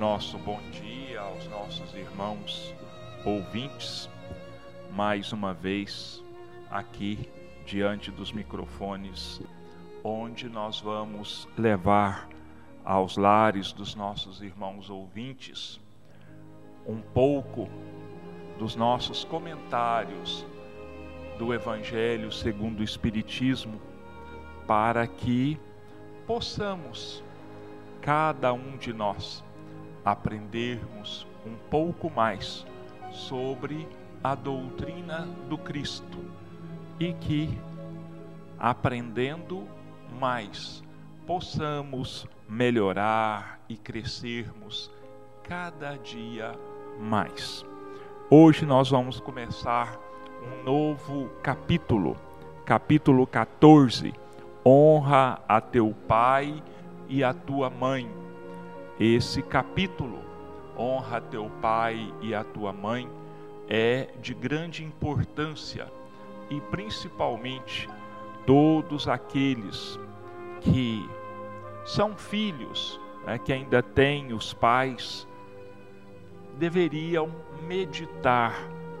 nosso bom dia aos nossos irmãos ouvintes, mais uma vez aqui diante dos microfones, onde nós vamos levar aos lares dos nossos irmãos ouvintes um pouco dos nossos comentários do Evangelho segundo o Espiritismo, para que possamos, cada um de nós, aprendermos um pouco mais sobre a doutrina do Cristo e que, aprendendo mais, possamos melhorar e crescermos cada dia mais. Hoje nós vamos começar um novo capítulo, capítulo 14. Honra a teu pai e a tua mãe esse capítulo, Honra teu pai e a tua mãe, é de grande importância e principalmente todos aqueles que são filhos, né, que ainda têm os pais, deveriam meditar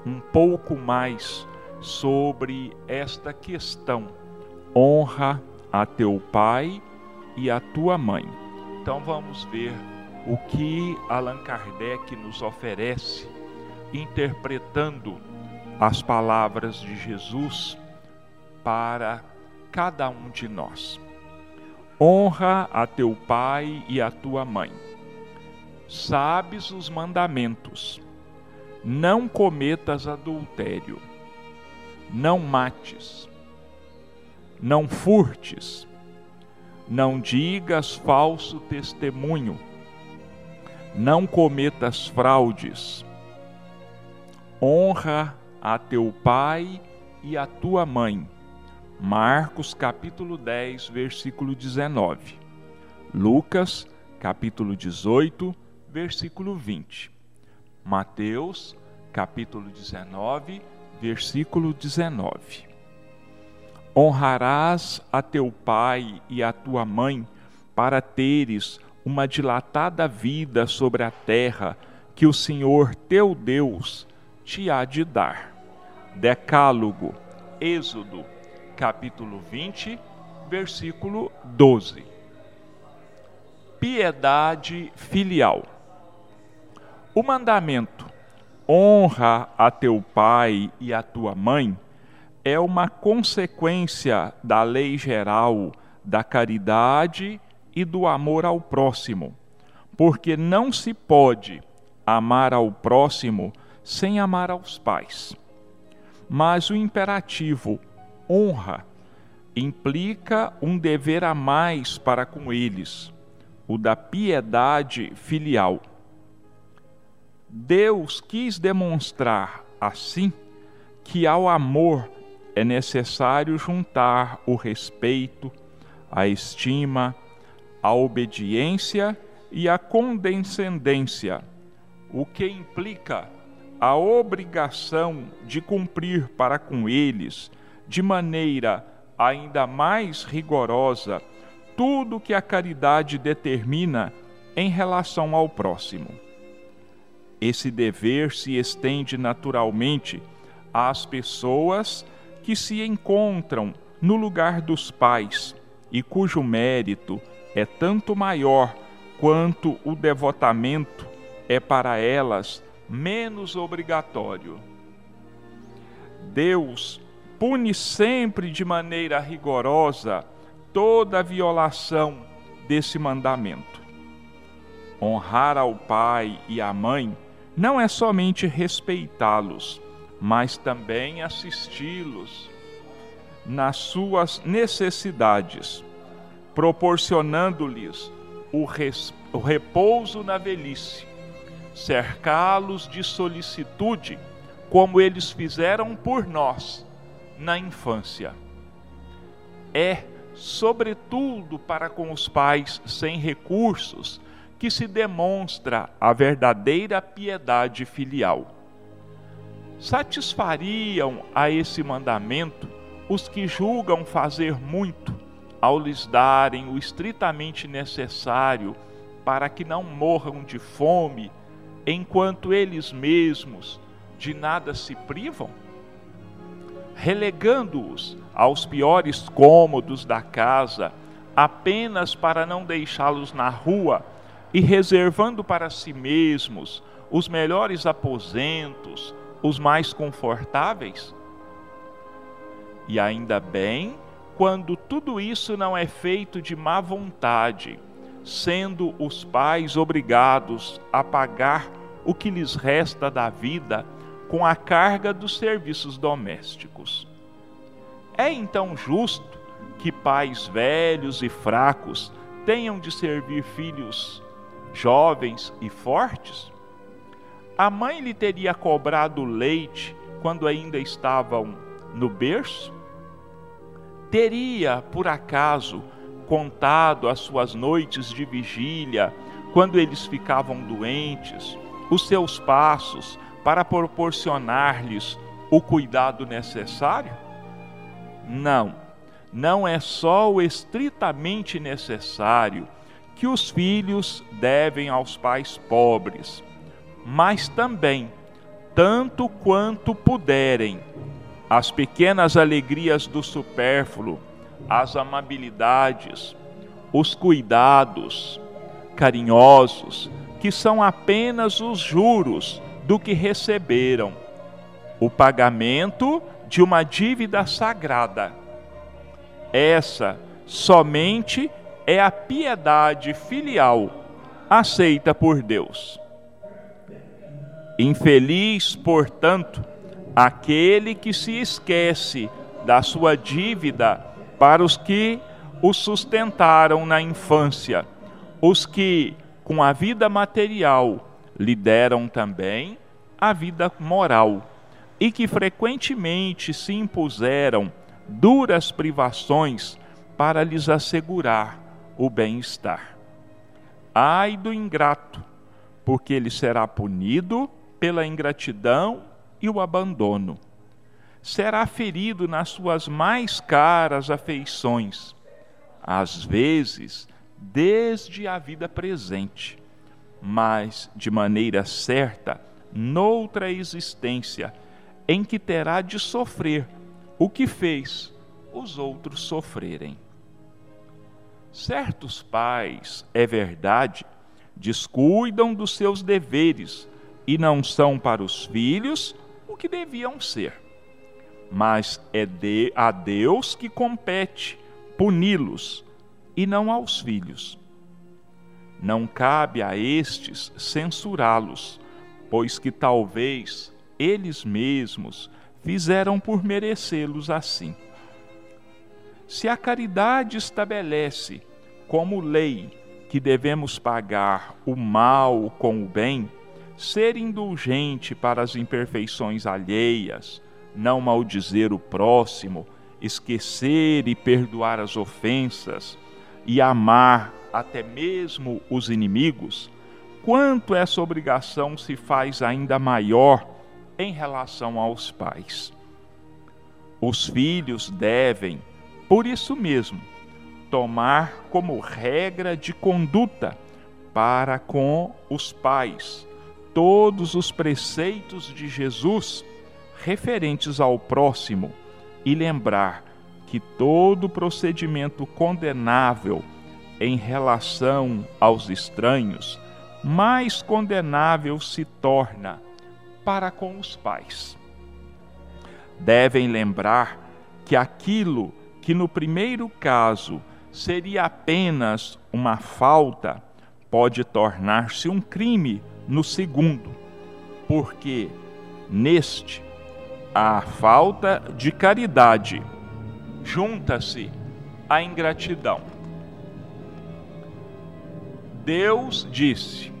um pouco mais sobre esta questão. Honra a teu pai e a tua mãe. Então vamos ver o que Allan Kardec nos oferece, interpretando as palavras de Jesus para cada um de nós. Honra a teu pai e a tua mãe. Sabes os mandamentos. Não cometas adultério. Não mates. Não furtes não digas falso testemunho, não cometas fraudes, honra a teu pai e a tua mãe. Marcos capítulo 10, versículo 19. Lucas capítulo 18, versículo 20. Mateus capítulo 19, versículo 19 honrarás a teu pai e a tua mãe, para teres uma dilatada vida sobre a terra que o Senhor teu Deus te há de dar. Decálogo, Êxodo, capítulo 20, versículo 12. Piedade filial. O mandamento: honra a teu pai e a tua mãe é uma consequência da lei geral da caridade e do amor ao próximo, porque não se pode amar ao próximo sem amar aos pais. Mas o imperativo honra implica um dever a mais para com eles, o da piedade filial. Deus quis demonstrar assim que ao amor é necessário juntar o respeito, a estima, a obediência e a condescendência, o que implica a obrigação de cumprir para com eles, de maneira ainda mais rigorosa, tudo que a caridade determina em relação ao próximo. Esse dever se estende naturalmente às pessoas que se encontram no lugar dos pais e cujo mérito é tanto maior quanto o devotamento é para elas menos obrigatório. Deus pune sempre de maneira rigorosa toda violação desse mandamento. Honrar ao pai e à mãe não é somente respeitá-los, mas também assisti-los nas suas necessidades, proporcionando-lhes o, o repouso na velhice, cercá-los de solicitude, como eles fizeram por nós na infância. É, sobretudo, para com os pais sem recursos que se demonstra a verdadeira piedade filial satisfariam a esse mandamento os que julgam fazer muito ao lhes darem o estritamente necessário para que não morram de fome, enquanto eles mesmos de nada se privam? Relegando-os aos piores cômodos da casa, apenas para não deixá-los na rua e reservando para si mesmos os melhores aposentos, os mais confortáveis? E ainda bem quando tudo isso não é feito de má vontade, sendo os pais obrigados a pagar o que lhes resta da vida com a carga dos serviços domésticos. É então justo que pais velhos e fracos tenham de servir filhos jovens e fortes? A mãe lhe teria cobrado leite quando ainda estavam no berço? Teria, por acaso, contado as suas noites de vigília, quando eles ficavam doentes, os seus passos para proporcionar-lhes o cuidado necessário? Não, não é só o estritamente necessário que os filhos devem aos pais pobres, mas também, tanto quanto puderem, as pequenas alegrias do supérfluo, as amabilidades, os cuidados carinhosos, que são apenas os juros do que receberam, o pagamento de uma dívida sagrada. Essa somente é a piedade filial aceita por Deus. Infeliz, portanto, aquele que se esquece da sua dívida para os que o sustentaram na infância, os que, com a vida material, lhe deram também a vida moral, e que frequentemente se impuseram duras privações para lhes assegurar o bem-estar. Ai do ingrato, porque ele será punido pela ingratidão e o abandono. Será ferido nas suas mais caras afeições, às vezes desde a vida presente, mas de maneira certa noutra existência em que terá de sofrer o que fez os outros sofrerem. Certos pais, é verdade, descuidam dos seus deveres e não são para os filhos que deviam ser. Mas é de, a Deus que compete puni-los e não aos filhos. Não cabe a estes censurá-los, pois que talvez eles mesmos fizeram por merecê-los assim. Se a caridade estabelece como lei que devemos pagar o mal com o bem, ser indulgente para as imperfeições alheias, não maldizer o próximo, esquecer e perdoar as ofensas e amar até mesmo os inimigos, quanto essa obrigação se faz ainda maior em relação aos pais. Os filhos devem, por isso mesmo, tomar como regra de conduta para com os pais todos os preceitos de Jesus referentes ao próximo e lembrar que todo procedimento condenável em relação aos estranhos, mais condenável se torna para com os pais. Devem lembrar que aquilo que no primeiro caso seria apenas uma falta, pode tornar-se um crime no segundo, porque neste a falta de caridade junta-se à ingratidão. Deus disse: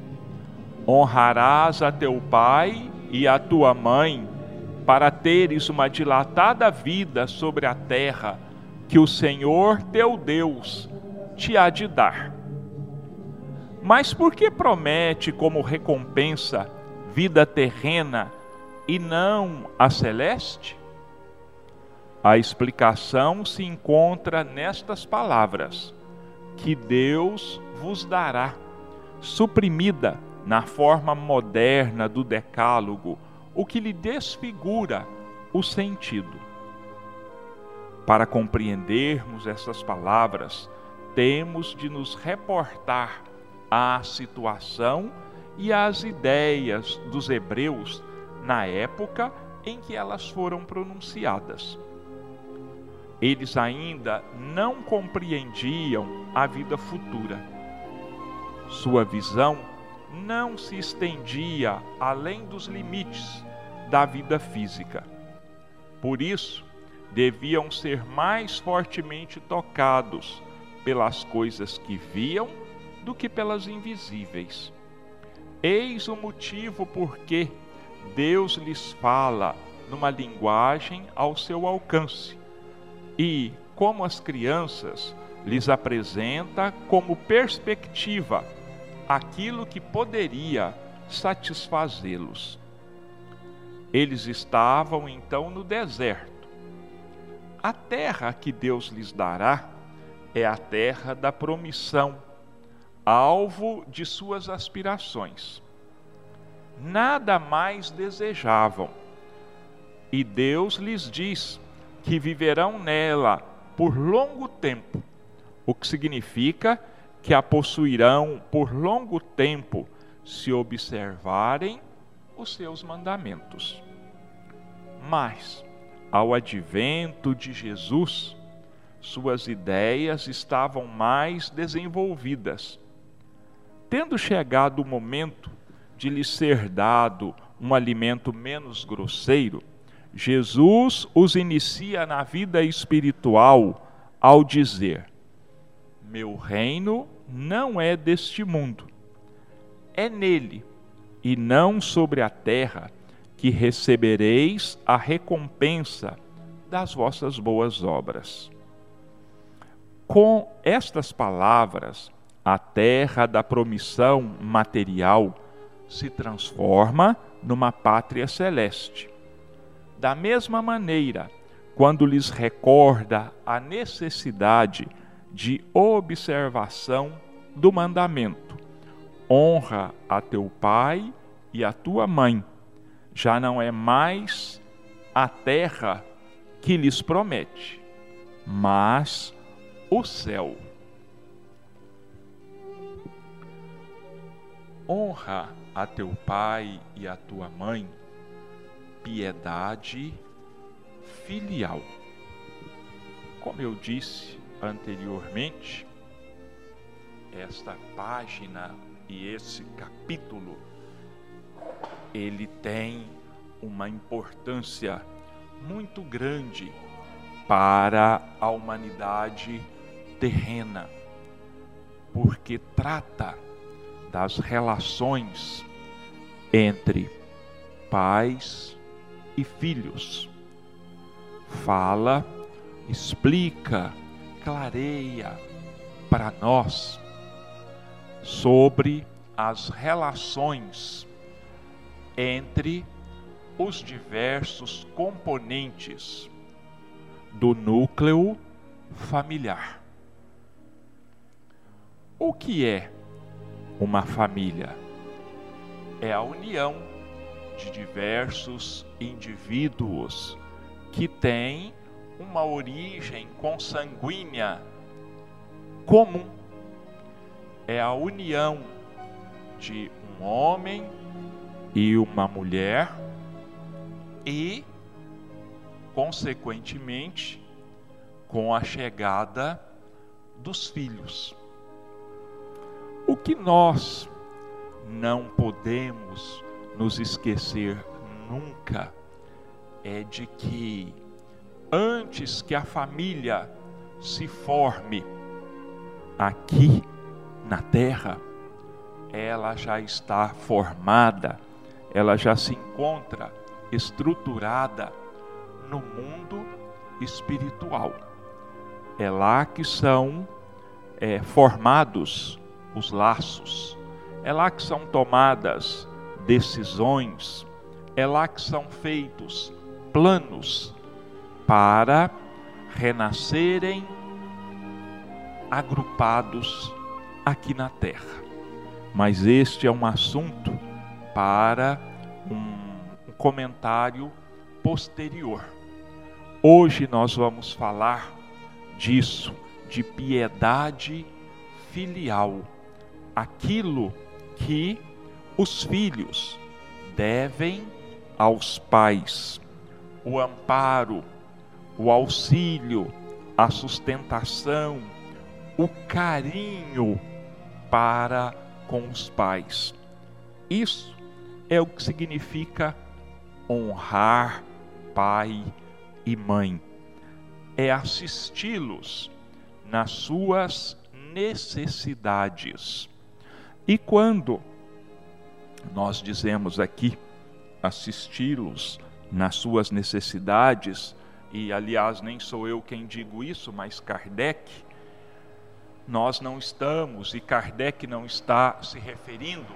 Honrarás a teu pai e a tua mãe, para teres uma dilatada vida sobre a terra que o Senhor teu Deus te há de dar. Mas por que promete como recompensa vida terrena e não a celeste? A explicação se encontra nestas palavras: que Deus vos dará, suprimida na forma moderna do decálogo, o que lhe desfigura o sentido. Para compreendermos essas palavras, temos de nos reportar à situação e às ideias dos hebreus na época em que elas foram pronunciadas. Eles ainda não compreendiam a vida futura. Sua visão não se estendia além dos limites da vida física. Por isso, deviam ser mais fortemente tocados pelas coisas que viam do que pelas invisíveis. Eis o motivo por que Deus lhes fala numa linguagem ao seu alcance e, como as crianças, lhes apresenta como perspectiva aquilo que poderia satisfazê-los. Eles estavam então no deserto. A terra que Deus lhes dará é a terra da promissão, alvo de suas aspirações. Nada mais desejavam. E Deus lhes diz que viverão nela por longo tempo, o que significa que a possuirão por longo tempo se observarem os seus mandamentos. Mas, ao advento de Jesus, suas ideias estavam mais desenvolvidas. Tendo chegado o momento de lhe ser dado um alimento menos grosseiro, Jesus os inicia na vida espiritual ao dizer: Meu reino não é deste mundo. É nele, e não sobre a terra, que recebereis a recompensa das vossas boas obras. Com estas palavras, a terra da promissão material se transforma numa pátria celeste. Da mesma maneira, quando lhes recorda a necessidade de observação do mandamento: honra a teu pai e a tua mãe, já não é mais a terra que lhes promete, mas o céu. Honra a teu pai e a tua mãe, piedade filial. Como eu disse anteriormente, esta página e esse capítulo ele tem uma importância muito grande para a humanidade terrena, porque trata das relações entre pais e filhos. Fala, explica, clareia para nós sobre as relações entre os diversos componentes do núcleo familiar. O que é uma família? É a união de diversos indivíduos que têm uma origem consanguínea comum. É a união de um homem e uma mulher e, consequentemente, com a chegada dos filhos. Que nós não podemos nos esquecer nunca é de que antes que a família se forme aqui na terra, ela já está formada, ela já se encontra estruturada no mundo espiritual. É lá que são é, formados os laços, é lá que são tomadas decisões, é lá que são feitos planos para renascerem agrupados aqui na terra. mas este é um assunto para um comentário posterior. Hoje nós vamos falar disso, de piedade filial, aquilo que os filhos devem aos pais, o amparo, o auxílio, a sustentação, o carinho para com os pais. Isso é o que significa honrar pai e mãe. É assisti-los nas suas necessidades. E quando nós dizemos aqui assisti-los nas suas necessidades, e aliás, nem sou eu quem digo isso, mas Kardec, nós não estamos, e Kardec não está se referindo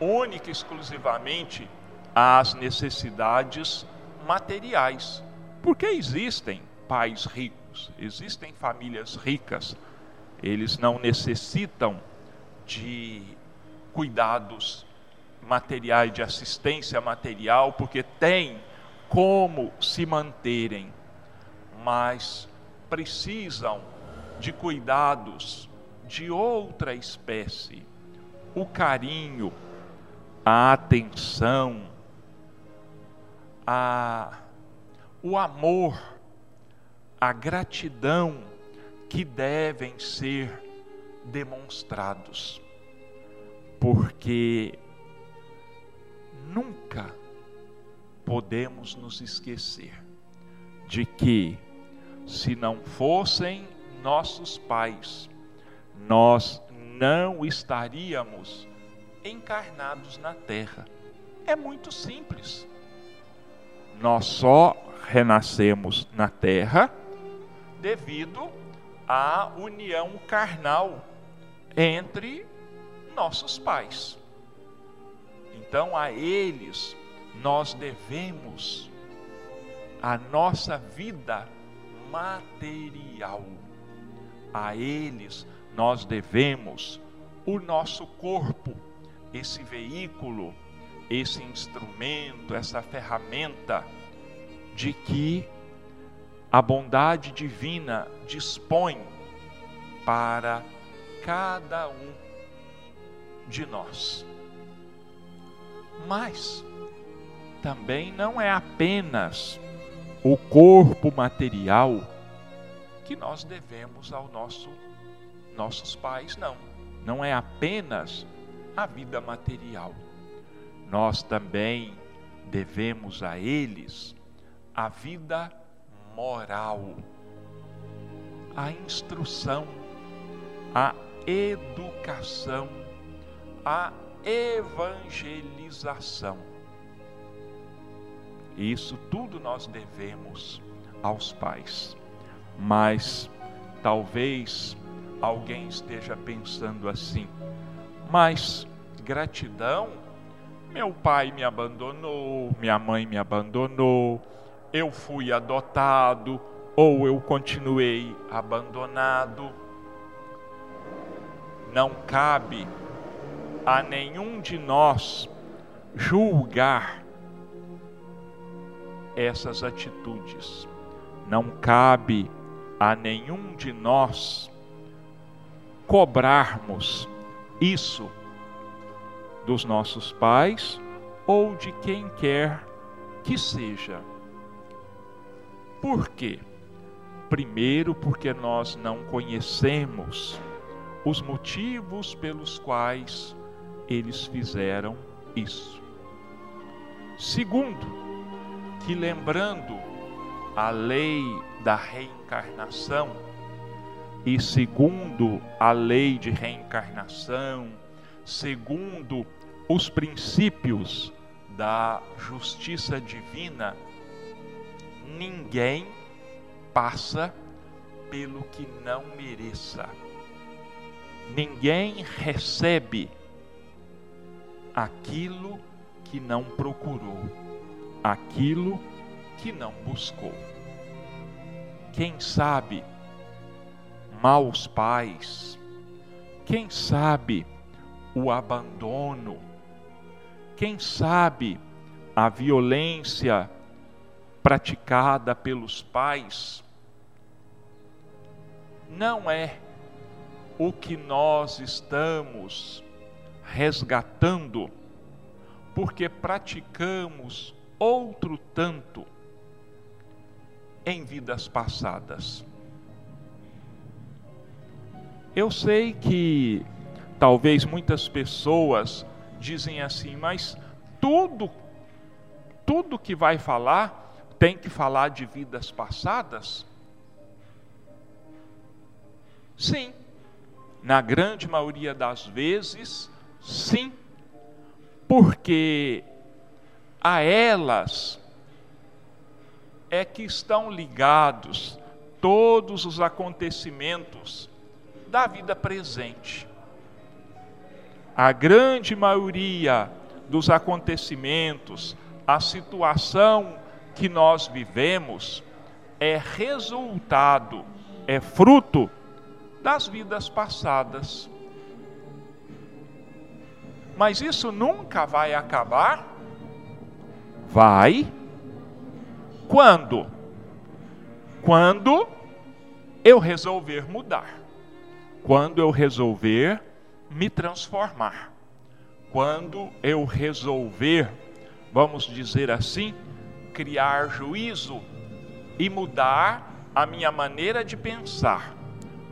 única e exclusivamente às necessidades materiais, porque existem pais ricos, existem famílias ricas, eles não necessitam de cuidados materiais, de assistência material, porque têm como se manterem, mas precisam de cuidados de outra espécie. O carinho, a atenção, a, o amor, a gratidão que devem ser demonstrados, porque nunca podemos nos esquecer de que, se não fossem nossos pais, nós não estaríamos encarnados na terra. É muito simples. Nós só renascemos na terra devido à união carnal entre nossos pais. Então a eles nós devemos a nossa vida material. A eles nós devemos o nosso corpo, esse veículo, esse instrumento, essa ferramenta de que a bondade divina dispõe para cada um de nós. Mas também não é apenas o corpo material que nós devemos ao nosso nossos pais, não. Não é apenas a vida material. Nós também devemos a eles a vida moral, a instrução, a educação, a evangelização. Isso tudo nós devemos aos pais. Mas talvez alguém esteja pensando assim: mas gratidão, meu pai me abandonou, minha mãe me abandonou, eu fui adotado ou eu continuei abandonado. Não cabe a nenhum de nós julgar essas atitudes. Não cabe a nenhum de nós cobrarmos isso dos nossos pais ou de quem quer que seja. Por quê? Primeiro, porque nós não conhecemos os motivos pelos quais eles fizeram isso. Segundo, que lembrando a lei da reencarnação, e segundo a lei de reencarnação, segundo os princípios da justiça divina, ninguém passa pelo que não mereça. Ninguém recebe aquilo que não procurou, aquilo que não buscou. Quem sabe maus pais, quem sabe o abandono, quem sabe a violência praticada pelos pais, não é o que nós estamos resgatando, porque praticamos outro tanto em vidas passadas. Eu sei que talvez muitas pessoas dizem assim, mas tudo tudo que vai falar tem que falar de vidas passadas? Sim. Na grande maioria das vezes, sim. Porque a elas é que estão ligados todos os acontecimentos da vida presente. A grande maioria dos acontecimentos, a situação que nós vivemos é resultado, é fruto das vidas passadas. Mas isso nunca vai acabar? Vai quando? Quando eu resolver mudar. Quando eu resolver me transformar. Quando eu resolver, vamos dizer assim, criar juízo e mudar a minha maneira de pensar,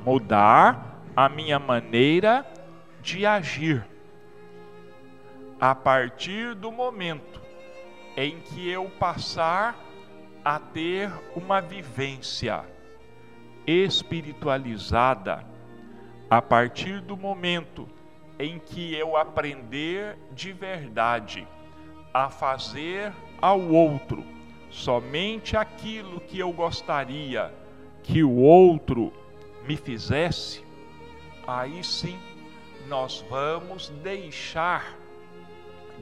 mudar a minha maneira de agir. A partir do momento em que eu passar a ter uma vivência espiritualizada a partir do momento em que eu aprender de verdade a fazer ao outro somente aquilo que eu gostaria que o outro me fizesse, aí sim nós vamos deixar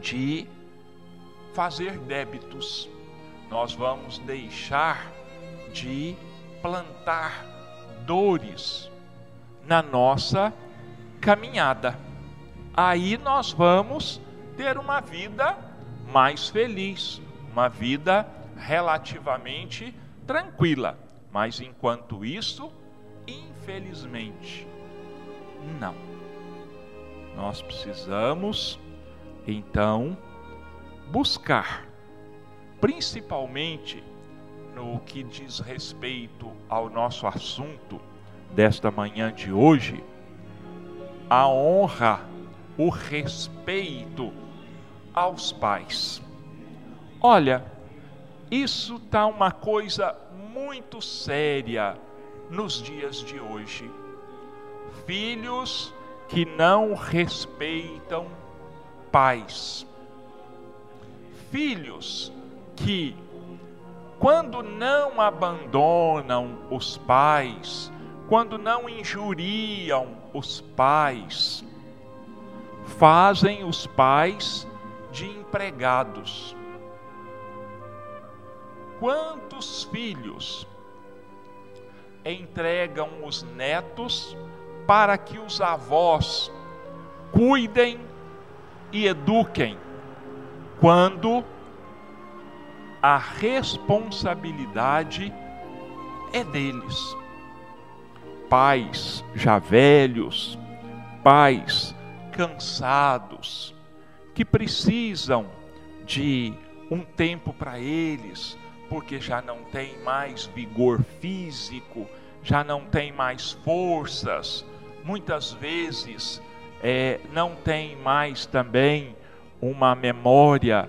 de fazer débitos nós vamos deixar de plantar dores na nossa caminhada. Aí nós vamos ter uma vida mais feliz, uma vida relativamente tranquila. Mas enquanto isso, infelizmente, não. Nós precisamos então buscar principalmente no que diz respeito ao nosso assunto desta manhã de hoje, a honra, o respeito aos pais. Olha, isso está uma coisa muito séria nos dias de hoje. Filhos que não respeitam pais. Filhos que, quando não abandonam os pais, quando não injuriam os pais, fazem os pais de empregados. Quantos filhos entregam os netos para que os avós cuidem e eduquem, quando a responsabilidade é deles. Pais já velhos, pais cansados, que precisam de um tempo para eles, porque já não tem mais vigor físico, já não tem mais forças, muitas vezes é, não tem mais também uma memória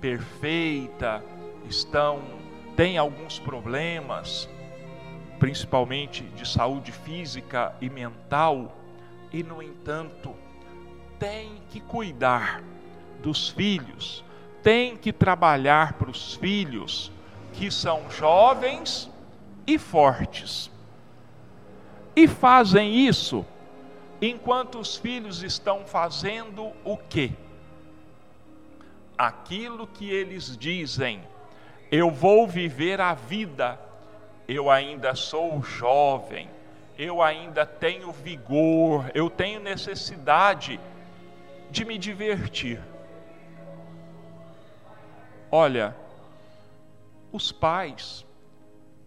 perfeita, estão têm alguns problemas, principalmente de saúde física e mental, e no entanto, tem que cuidar dos filhos, tem que trabalhar para os filhos que são jovens e fortes. E fazem isso enquanto os filhos estão fazendo o quê? aquilo que eles dizem, eu vou viver a vida, eu ainda sou jovem, eu ainda tenho vigor, eu tenho necessidade de me divertir. Olha, os pais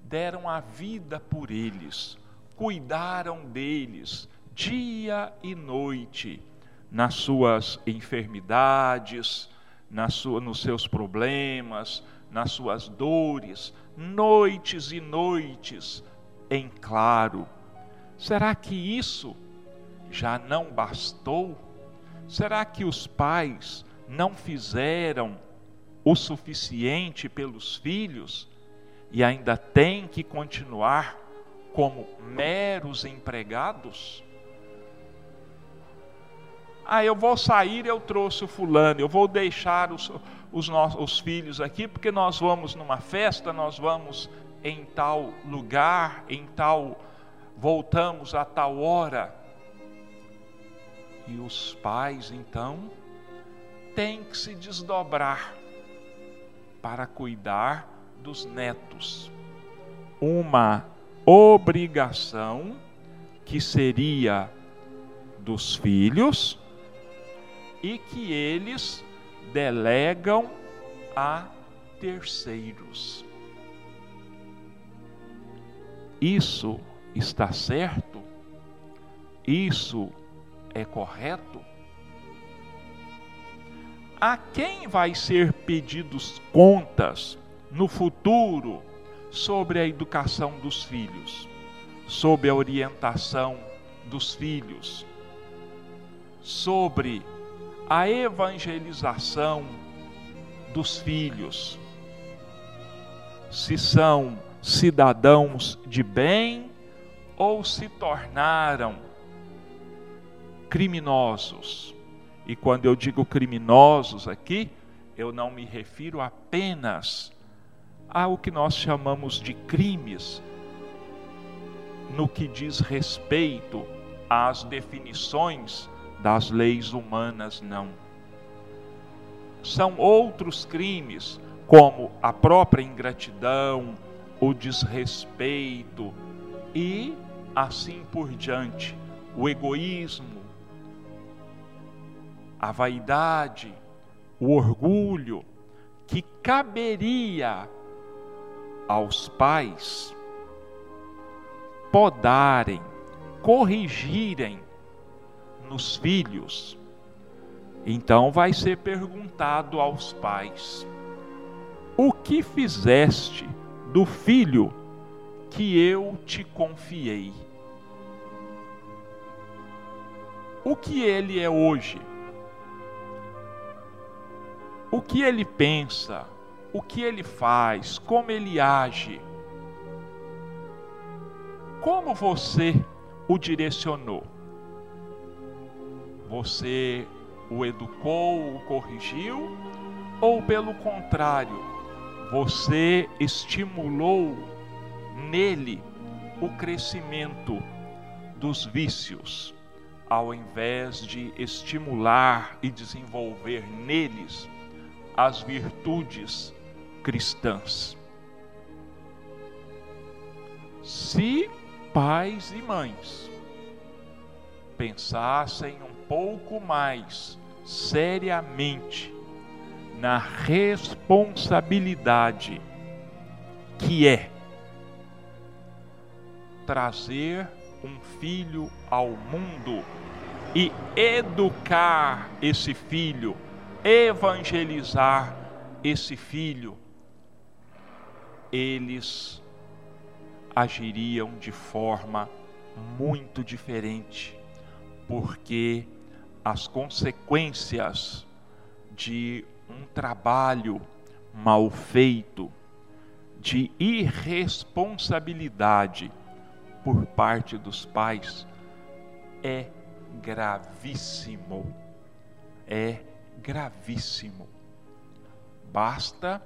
deram a vida por eles, cuidaram deles dia e noite, nas suas enfermidades, na sua, nos seus problemas, nas suas dores, noites e noites em claro. Será que isso já não bastou? Será que os pais não fizeram o suficiente pelos filhos e ainda têm que continuar como meros empregados? Ah, eu vou sair, eu trouxe o fulano, eu vou deixar os, os, nossos, os filhos aqui, porque nós vamos numa festa, nós vamos em tal lugar, em tal. voltamos a tal hora. E os pais, então, têm que se desdobrar para cuidar dos netos. Uma obrigação que seria dos filhos e que eles delegam a terceiros. Isso está certo? Isso é correto? a quem vai ser pedidos contas no futuro sobre a educação dos filhos, sobre a orientação dos filhos, sobre a evangelização dos filhos, se são cidadãos de bem ou se tornaram criminosos. E quando eu digo criminosos aqui, eu não me refiro apenas ao que nós chamamos de crimes, no que diz respeito às definições das leis humanas, não. São outros crimes, como a própria ingratidão, o desrespeito e assim por diante, o egoísmo, a vaidade, o orgulho, que caberia aos pais podarem, corrigirem nos filhos. Então vai ser perguntado aos pais: O que fizeste do filho que eu te confiei? O que ele é hoje? o que ele pensa, o que ele faz, como ele age. Como você o direcionou? Você o educou, o corrigiu? Ou pelo contrário, você estimulou nele o crescimento dos vícios, ao invés de estimular e desenvolver neles as virtudes cristãs. Se pais e mães pensassem um pouco mais seriamente na responsabilidade que é trazer um filho ao mundo e educar esse filho evangelizar esse filho, eles agiriam de forma muito diferente, porque as consequências de um trabalho mal feito, de irresponsabilidade por parte dos pais, é gravíssimo. É gravíssimo. Basta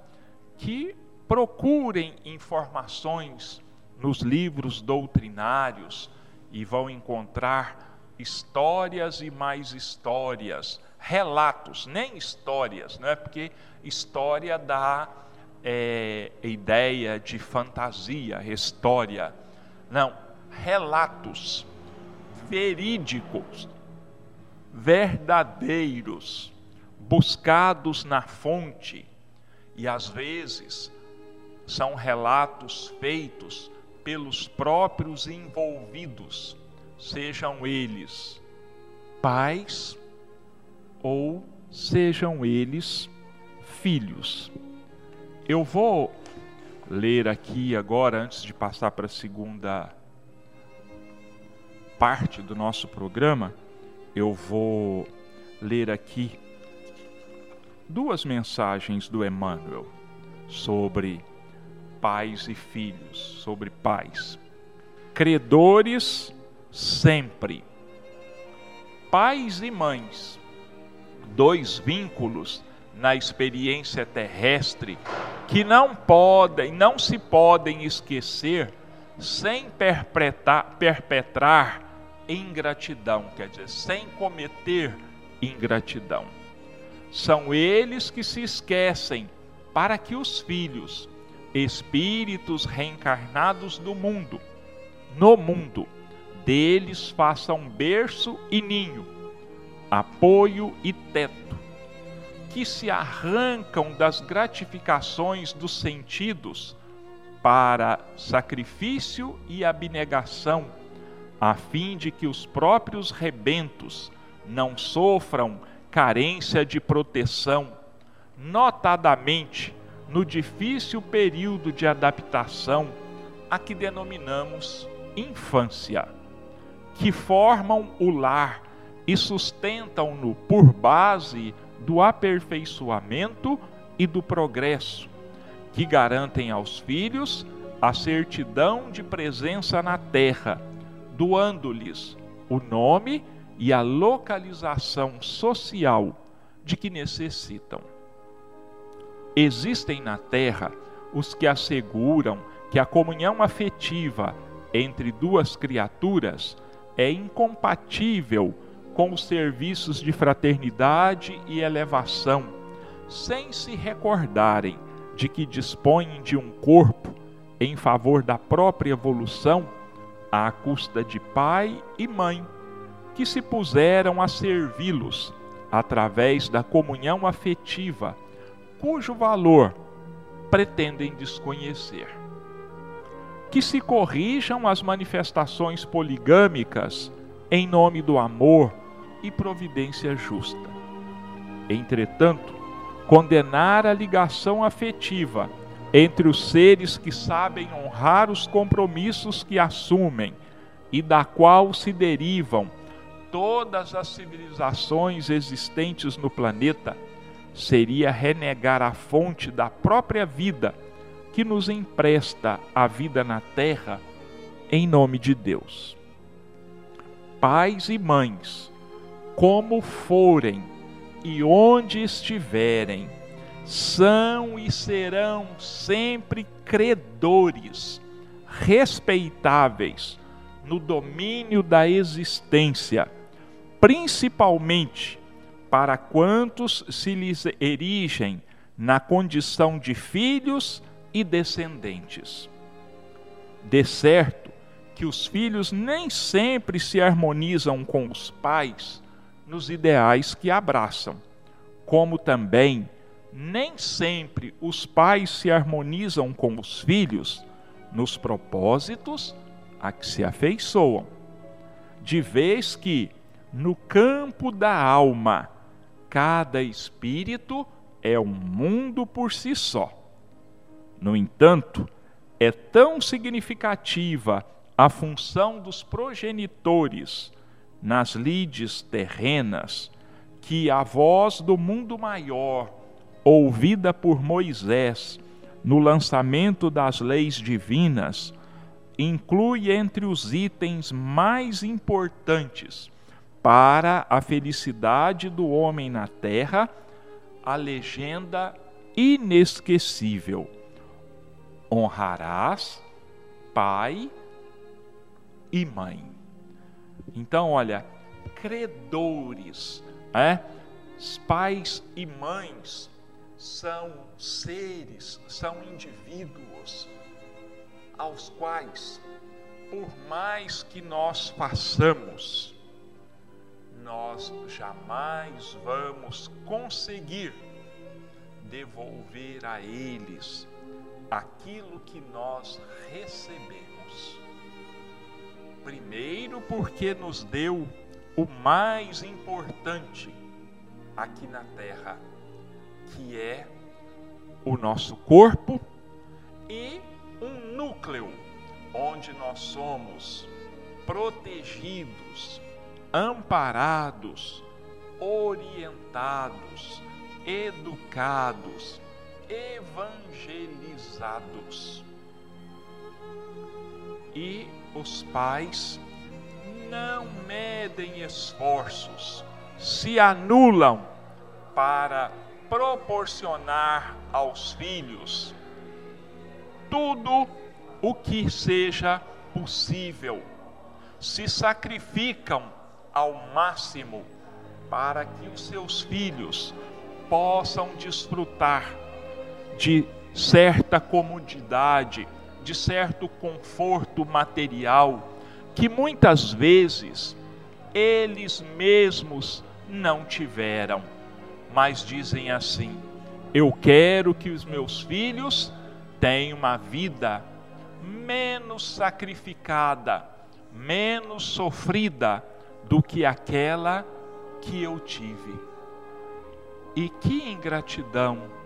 que procurem informações nos livros doutrinários e vão encontrar histórias e mais histórias, relatos, nem histórias, não é? Porque história dá é, ideia de fantasia, história. Não, relatos verídicos verdadeiros, buscados na fonte, e às vezes são relatos feitos pelos próprios envolvidos, sejam eles pais ou sejam eles filhos. Eu vou ler aqui agora, antes de passar para a segunda parte do nosso programa, eu vou ler aqui duas mensagens do Emmanuel sobre pais e filhos, sobre pais. Credores sempre. Pais e mães, dois vínculos na experiência terrestre que não podem, não se podem esquecer sem perpetrar, perpetrar ingratidão, quer dizer, sem cometer ingratidão. São eles que se esquecem para que os filhos, espíritos reencarnados do mundo, no mundo, deles façam berço e ninho, apoio e teto, que se arrancam das gratificações dos sentidos para sacrifício e abnegação, a fim de que os próprios rebentos não sofram carência de proteção, notadamente no difícil período de adaptação a que denominamos infância, que formam o lar e sustentam-no por base do aperfeiçoamento e do progresso, que garantem aos filhos a certidão de presença na terra, doando-lhes o nome e a localização social de que necessitam. Existem na terra os que asseguram que a comunhão afetiva entre duas criaturas é incompatível com os serviços de fraternidade e elevação, sem se recordarem de que dispõem de um corpo em favor da própria evolução, à custa de pai e mãe, que se puseram a servi-los através da comunhão afetiva, cujo valor pretendem desconhecer que se corrijam as manifestações poligâmicas em nome do amor e providência justa. Entretanto, condenar a ligação afetiva entre os seres que sabem honrar os compromissos que assumem e da qual se derivam todas as civilizações existentes no planeta, seria renegar a fonte da própria vida que nos empresta a vida na terra em nome de Deus. Pais e mães, como forem e onde estiverem, são e serão sempre credores, respeitáveis no domínio da existência, principalmente para quantos se lhes erigem na condição de filhos e descendentes. De certo que os filhos nem sempre se harmonizam com os pais nos ideais que abraçam, como também nem sempre os pais se harmonizam com os filhos nos propósitos a que se afeiçoam. De vez que, no campo da alma, cada espírito é um mundo por si só. No entanto, é tão significativa a função dos progenitores nas lides terrenas que a voz do mundo maior, ouvida por Moisés no lançamento das leis divinas, inclui entre os itens mais importantes para a felicidade do homem na terra a legenda inesquecível honrarás pai e mãe. Então, olha, credores, é? pais e mães são seres, são indivíduos aos quais, por mais que nós façamos, nós jamais vamos conseguir devolver a eles aquilo que nós recebemos. Primeiro, porque nos deu o mais importante aqui na terra, que é o nosso corpo e um núcleo onde nós somos protegidos, amparados, orientados, educados, evangelizados. E os pais não medem esforços, se anulam para proporcionar aos filhos tudo o que seja possível, se sacrificam ao máximo para que os seus filhos possam desfrutar de certa comodidade, de certo conforto material, que muitas vezes eles mesmos não tiveram, mas dizem assim: eu quero que os meus filhos tenham uma vida menos sacrificada, menos sofrida do que aquela que eu tive. E que ingratidão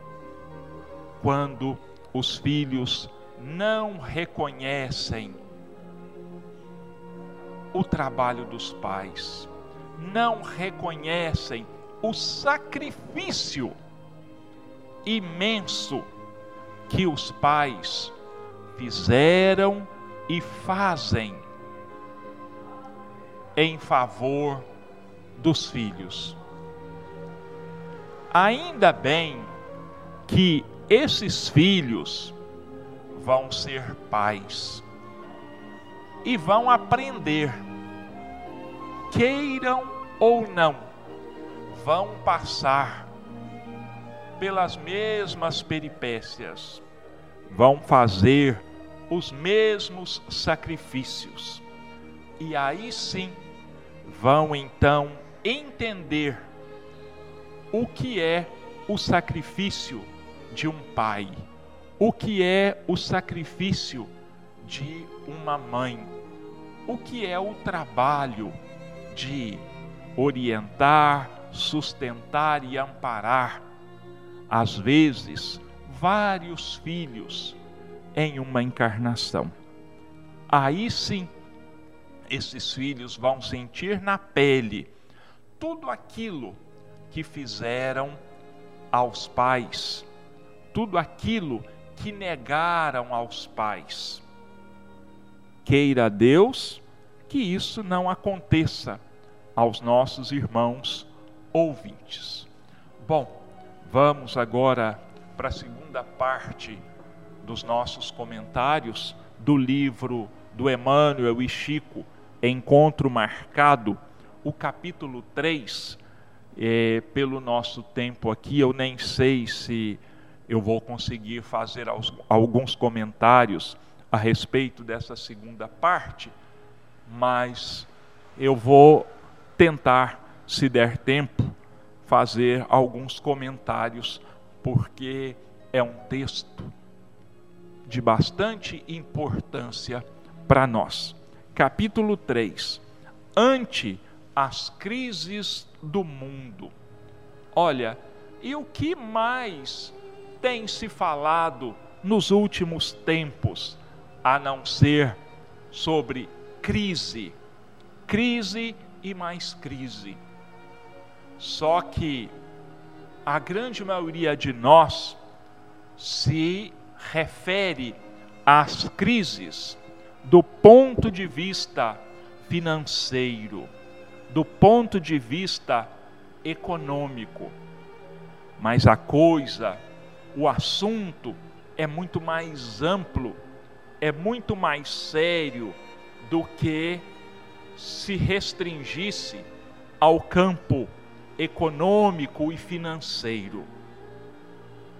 quando os filhos não reconhecem o trabalho dos pais, não reconhecem o sacrifício imenso que os pais fizeram e fazem em favor dos filhos. Ainda bem que esses filhos vão ser pais e vão aprender, queiram ou não, vão passar pelas mesmas peripécias, vão fazer os mesmos sacrifícios. E aí sim vão então entender o que é o sacrifício de um pai, o que é o sacrifício de uma mãe, o que é o trabalho de orientar, sustentar e amparar, às vezes, vários filhos em uma encarnação. Aí sim, esses filhos vão sentir na pele tudo aquilo que fizeram aos pais, tudo aquilo que negaram aos pais. Queira Deus que isso não aconteça aos nossos irmãos ouvintes. Bom, vamos agora para a segunda parte dos nossos comentários do livro do Emmanuel e Chico, Encontro Marcado, o capítulo 3. É, pelo nosso tempo aqui, eu nem sei se eu vou conseguir fazer alguns comentários a respeito dessa segunda parte, mas eu vou tentar, se der tempo, fazer alguns comentários, porque é um texto de bastante importância para nós. Capítulo 3. Ante as crises do mundo. Olha, e o que mais tem se falado nos últimos tempos, a não ser sobre crise, crise e mais crise. Só que a grande maioria de nós se refere às crises do ponto de vista financeiro, do ponto de vista econômico. Mas a coisa, o assunto é muito mais amplo, é muito mais sério do que se restringisse ao campo econômico e financeiro.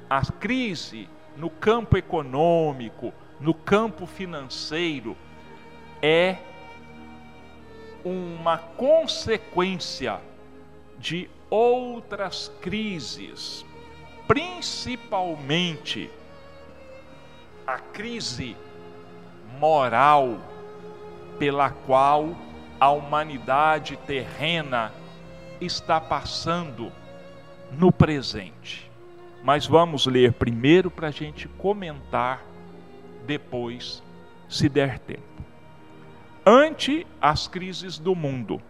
A crise no campo econômico, no campo financeiro, é uma consequência de outras crises, principalmente a crise moral pela qual a humanidade terrena está passando no presente. Mas vamos ler primeiro para a gente comentar, depois, se der tempo. Ante as crises do mundo,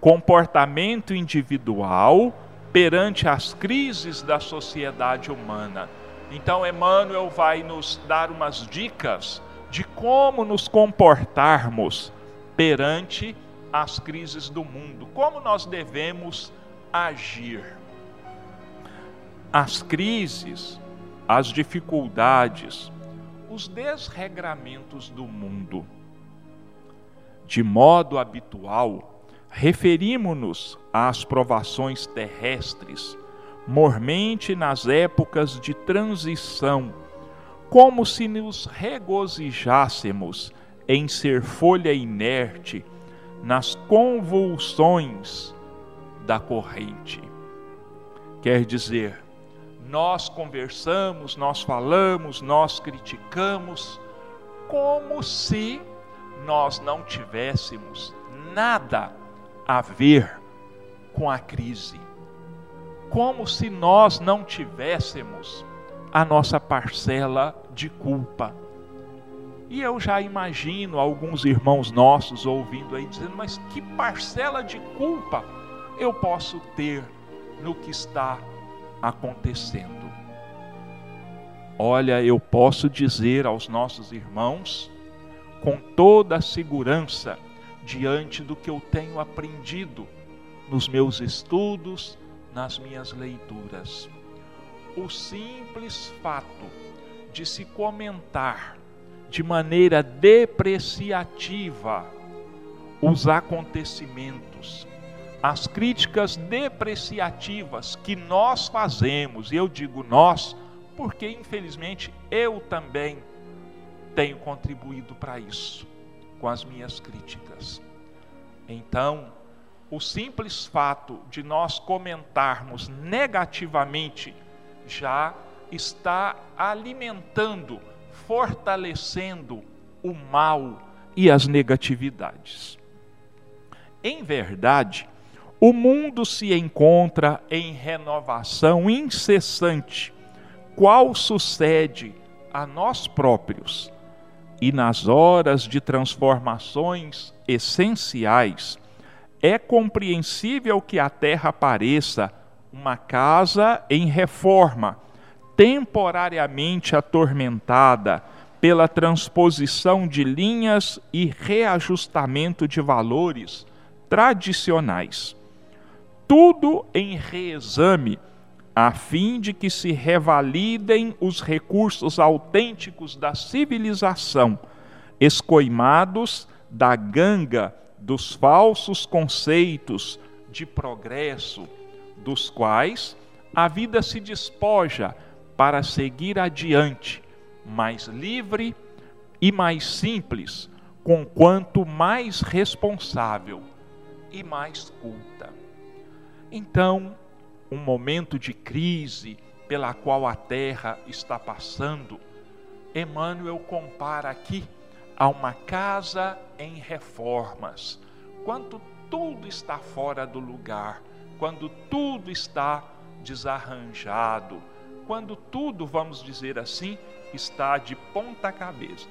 comportamento individual perante as crises da sociedade humana. Então, Emmanuel vai nos dar umas dicas de como nos comportarmos perante as crises do mundo, como nós devemos agir. As crises, as dificuldades, os desregramentos do mundo. De modo habitual, referimos-nos às provações terrestres, mormente nas épocas de transição, como se nos regozijássemos em ser folha inerte nas convulsões da corrente. Quer dizer, nós conversamos, nós falamos, nós criticamos, como se nós não tivéssemos nada a ver com a crise, como se nós não tivéssemos a nossa parcela de culpa. E eu já imagino alguns irmãos nossos ouvindo aí dizendo: Mas que parcela de culpa eu posso ter no que está acontecendo? Olha, eu posso dizer aos nossos irmãos, com toda a segurança, diante do que eu tenho aprendido nos meus estudos, nas minhas leituras. O simples fato de se comentar de maneira depreciativa os acontecimentos, as críticas depreciativas que nós fazemos, e eu digo nós, porque infelizmente eu também tenho contribuído para isso com as minhas críticas. Então, o simples fato de nós comentarmos negativamente já está alimentando fortalecendo o mal e as negatividades. Em verdade, o mundo se encontra em renovação incessante, qual sucede a nós próprios. E nas horas de transformações essenciais, é compreensível que a terra pareça uma casa em reforma temporariamente atormentada pela transposição de linhas e reajustamento de valores tradicionais. Tudo em reexame, a fim de que se revalidem os recursos autênticos da civilização, escoimados da ganga dos falsos conceitos de progresso, dos quais a vida se despoja para seguir adiante, mais livre e mais simples, com quanto mais responsável e mais culta. Então, um momento de crise pela qual a terra está passando, Emmanuel compara aqui a uma casa em reformas, quando tudo está fora do lugar, quando tudo está desarranjado, quando tudo, vamos dizer assim, está de ponta cabeça.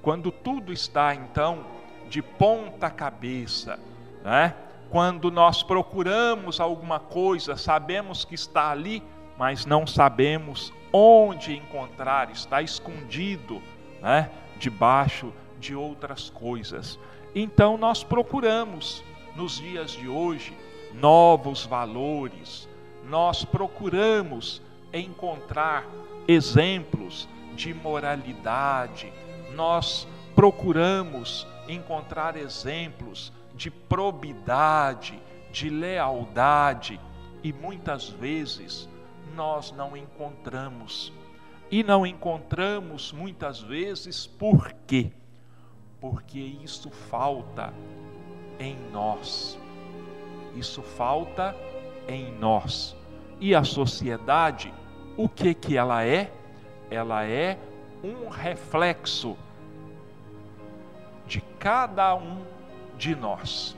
Quando tudo está então de ponta cabeça, né? Quando nós procuramos alguma coisa, sabemos que está ali, mas não sabemos onde encontrar, está escondido, né? Debaixo de outras coisas. Então nós procuramos nos dias de hoje novos valores, nós procuramos encontrar exemplos de moralidade, nós procuramos encontrar exemplos de probidade, de lealdade, e muitas vezes nós não encontramos. E não encontramos muitas vezes por quê? Porque isso falta em nós. Isso falta em nós. E a sociedade, o que que ela é? Ela é um reflexo de cada um de nós.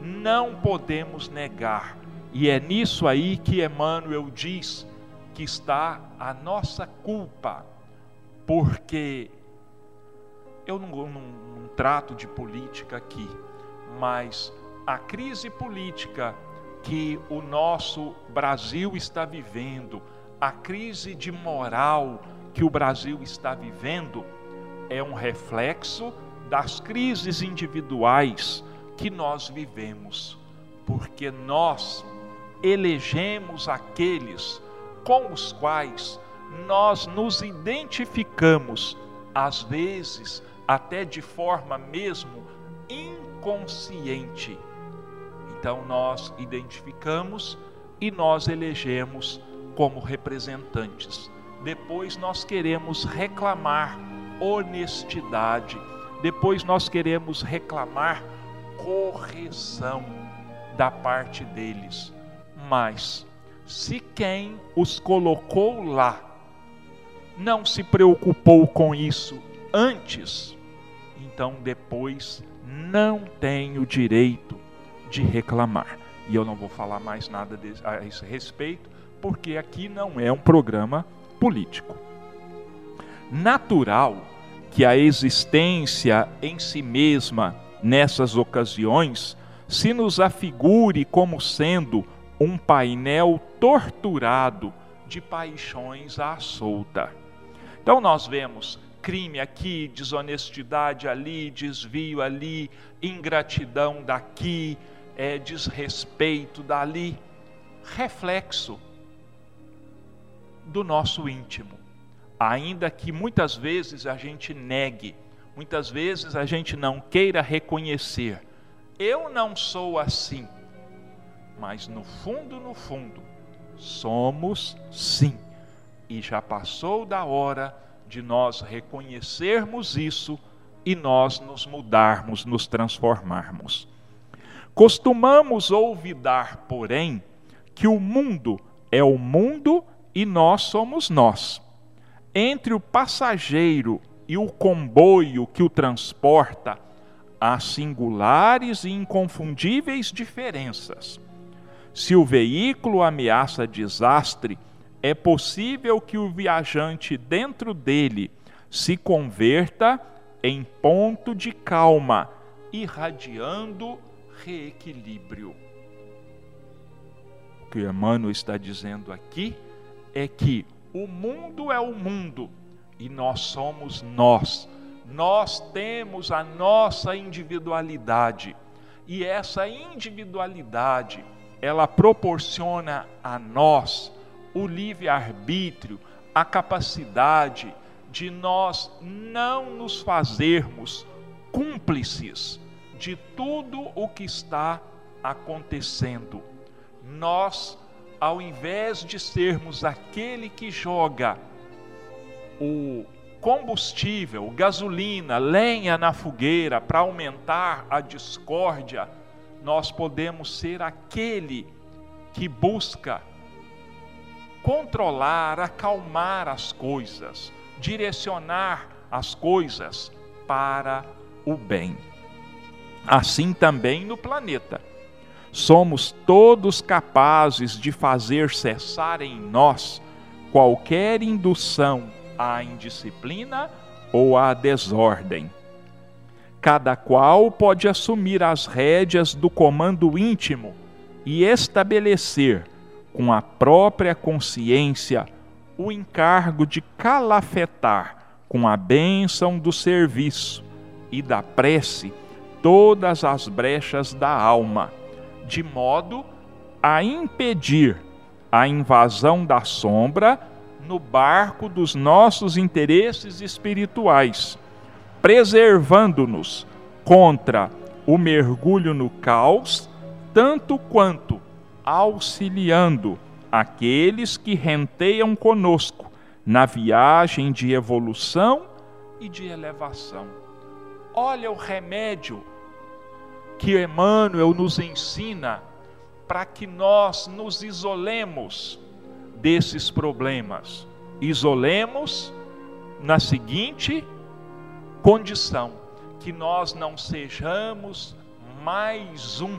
Não podemos negar. E é nisso aí que Emmanuel diz que está a nossa culpa, porque eu não, não, não trato de política aqui, mas a crise política que o nosso Brasil está vivendo, a crise de moral que o Brasil está vivendo, é um reflexo das crises individuais que nós vivemos, porque nós elegemos aqueles com os quais nós nos identificamos, às vezes até de forma mesmo inconsciente. Então nós identificamos e nós elegemos como representantes. Depois nós queremos reclamar honestidade. Depois nós queremos reclamar correção da parte deles. Mas se quem os colocou lá não se preocupou com isso antes, então depois não tem o direito de reclamar. E eu não vou falar mais nada a esse respeito, porque aqui não é um programa político. Natural que a existência em si mesma, nessas ocasiões, se nos afigure como sendo um painel torturado de paixões à solta. Então nós vemos crime aqui, desonestidade ali, desvio ali, ingratidão daqui, é, desrespeito dali, reflexo do nosso íntimo. Ainda que muitas vezes a gente negue, muitas vezes a gente não queira reconhecer, eu não sou assim, mas no fundo, no fundo, somos sim. E já passou da hora de nós reconhecermos isso e nós nos mudarmos, nos transformarmos. Costumamos olvidar, porém, que o mundo é o mundo e nós somos nós. Entre o passageiro e o comboio que o transporta, há singulares e inconfundíveis diferenças. Se o veículo ameaça desastre, é possível que o viajante dentro dele se converta em ponto de calma, irradiando reequilíbrio. O que Emmanuel está dizendo aqui é que o mundo é o mundo e nós somos nós. Nós temos a nossa individualidade e essa individualidade ela proporciona a nós o livre-arbítrio, a capacidade de nós não nos fazermos cúmplices de tudo o que está acontecendo. Nós, ao invés de sermos aquele que joga o combustível, gasolina, lenha na fogueira para aumentar a discórdia, nós podemos ser aquele que busca controlar, acalmar as coisas, direcionar as coisas para o bem. Assim também no planeta. Somos todos capazes de fazer cessar em nós qualquer indução à indisciplina ou à desordem. Cada qual pode assumir as rédeas do comando íntimo e estabelecer com a própria consciência o encargo de calafetar com a bênção do serviço e da prece todas as brechas da alma, de modo a impedir a invasão da sombra no barco dos nossos interesses espirituais, preservando-nos contra o mergulho no caos, tanto quanto auxiliando aqueles que renteiam conosco na viagem de evolução e de elevação. Olha o remédio que Emmanuel nos ensina para que nós nos isolemos desses problemas. Isolemos na seguinte condição: que nós não sejamos mais um,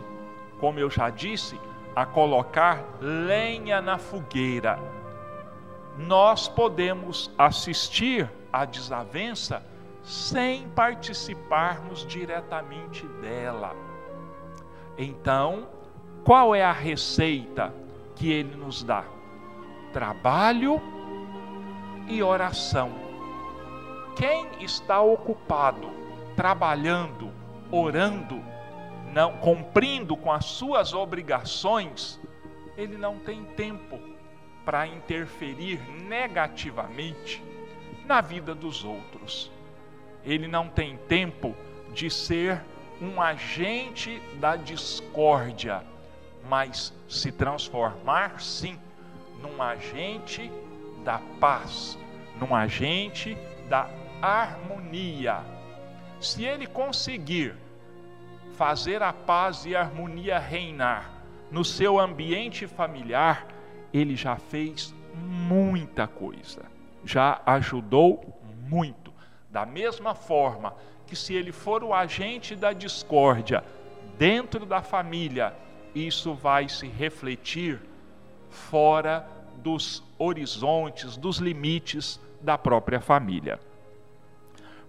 como eu já disse, a colocar lenha na fogueira. Nós podemos assistir à desavença sem participarmos diretamente dela. Então, qual é a receita que ele nos dá? Trabalho e oração. Quem está ocupado, trabalhando, orando, não cumprindo com as suas obrigações, ele não tem tempo para interferir negativamente na vida dos outros. Ele não tem tempo de ser um agente da discórdia, mas se transformar sim num agente da paz, num agente da harmonia. Se ele conseguir fazer a paz e a harmonia reinar no seu ambiente familiar, ele já fez muita coisa, já ajudou muito. Da mesma forma que se ele for o agente da discórdia dentro da família, isso vai se refletir fora dos horizontes, dos limites da própria família.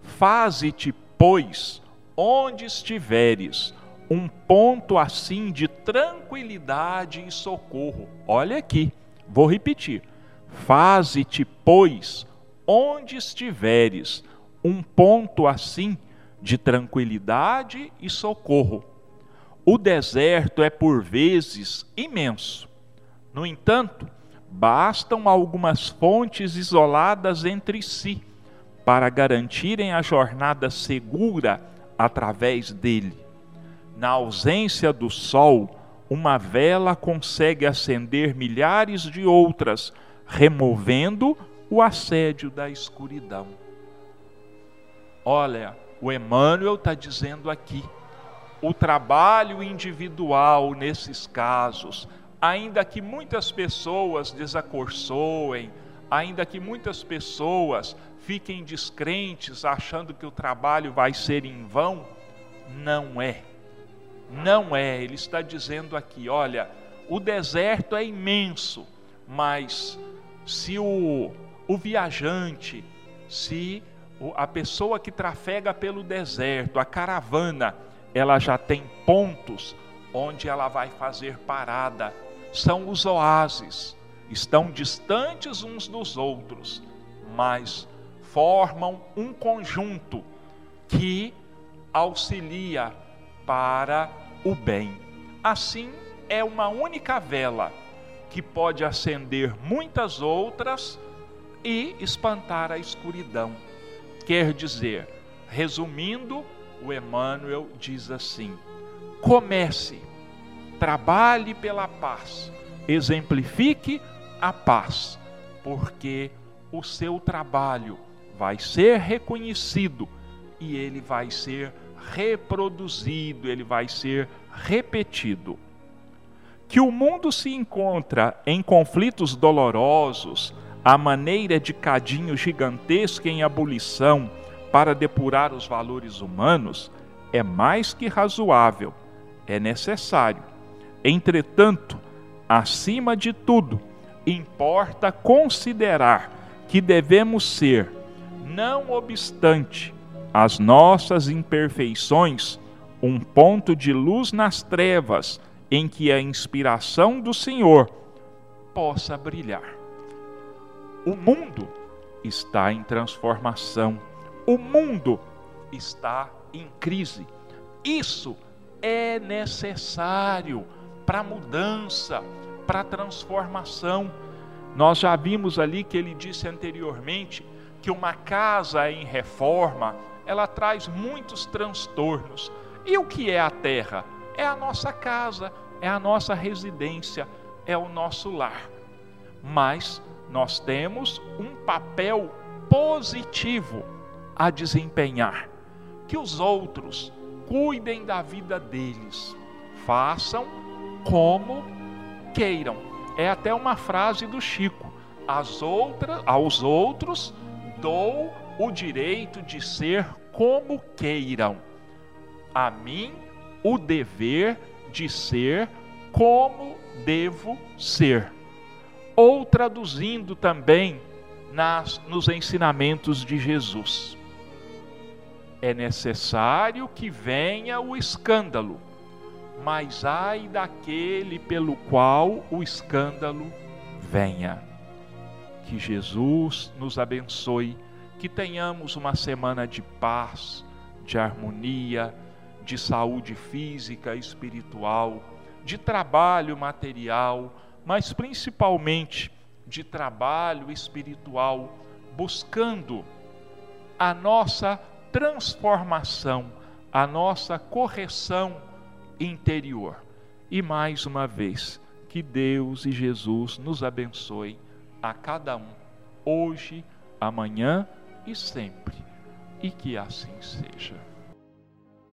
Faze-te, pois, onde estiveres, um ponto assim de tranquilidade e socorro. Olha aqui, vou repetir. Faze-te, pois, onde estiveres, um ponto assim de tranquilidade e socorro. O deserto é por vezes imenso. No entanto, bastam algumas fontes isoladas entre si para garantirem a jornada segura através dele. Na ausência do sol, uma vela consegue acender milhares de outras, removendo o assédio da escuridão. Olha, o Emmanuel está dizendo aqui: o trabalho individual nesses casos, ainda que muitas pessoas desacorçoem, ainda que muitas pessoas fiquem descrentes achando que o trabalho vai ser em vão, não é. Não é. Ele está dizendo aqui: olha, o deserto é imenso, mas se o, o viajante, se a pessoa que trafega pelo deserto, a caravana, ela já tem pontos onde ela vai fazer parada. São os oásis, estão distantes uns dos outros, mas formam um conjunto que auxilia para o bem. Assim, é uma única vela que pode acender muitas outras e espantar a escuridão. Quer dizer, resumindo, o Emmanuel diz assim: comece, trabalhe pela paz, exemplifique a paz, porque o seu trabalho vai ser reconhecido e ele vai ser reproduzido, ele vai ser repetido. Que o mundo se encontra em conflitos dolorosos, a maneira de cadinho gigantesco em abolição para depurar os valores humanos, é mais que razoável, é necessário. Entretanto, acima de tudo, importa considerar que devemos ser, não obstante as nossas imperfeições, um ponto de luz nas trevas em que a inspiração do Senhor possa brilhar. O mundo está em transformação, o mundo está em crise. Isso é necessário para mudança, para transformação. Nós já vimos ali que ele disse anteriormente que uma casa em reforma, ela traz muitos transtornos. E o que é a terra? É a nossa casa, é a nossa residência, é o nosso lar. Mas nós temos um papel positivo a desempenhar, que os outros cuidem da vida deles, façam como queiram. É até uma frase do Chico. As outras, aos outros dou o direito de ser como queiram. A mim o dever de ser como devo ser. Ou traduzindo também nas, nos ensinamentos de Jesus. É necessário que venha o escândalo, mas ai daquele pelo qual o escândalo venha. Que Jesus nos abençoe, que tenhamos uma semana de paz, de harmonia, de saúde física, espiritual, de trabalho material, mas principalmente de trabalho espiritual, buscando a nossa transformação, a nossa correção interior. E mais uma vez, que Deus e Jesus nos abençoe a cada um, hoje, amanhã e sempre. E que assim seja.